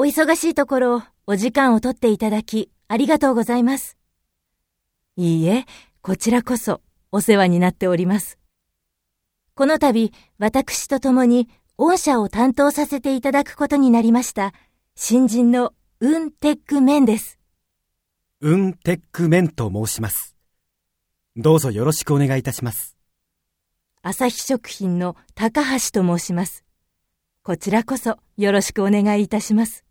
お忙しいところ、お時間を取っていただき、ありがとうございます。いいえ、こちらこそ、お世話になっております。この度、私と共に、御社を担当させていただくことになりました、新人のウンテックメンです。ウンテックメンと申します。どうぞよろしくお願いいたします。朝日食品の高橋と申します。こちらこそよろしくお願いいたします。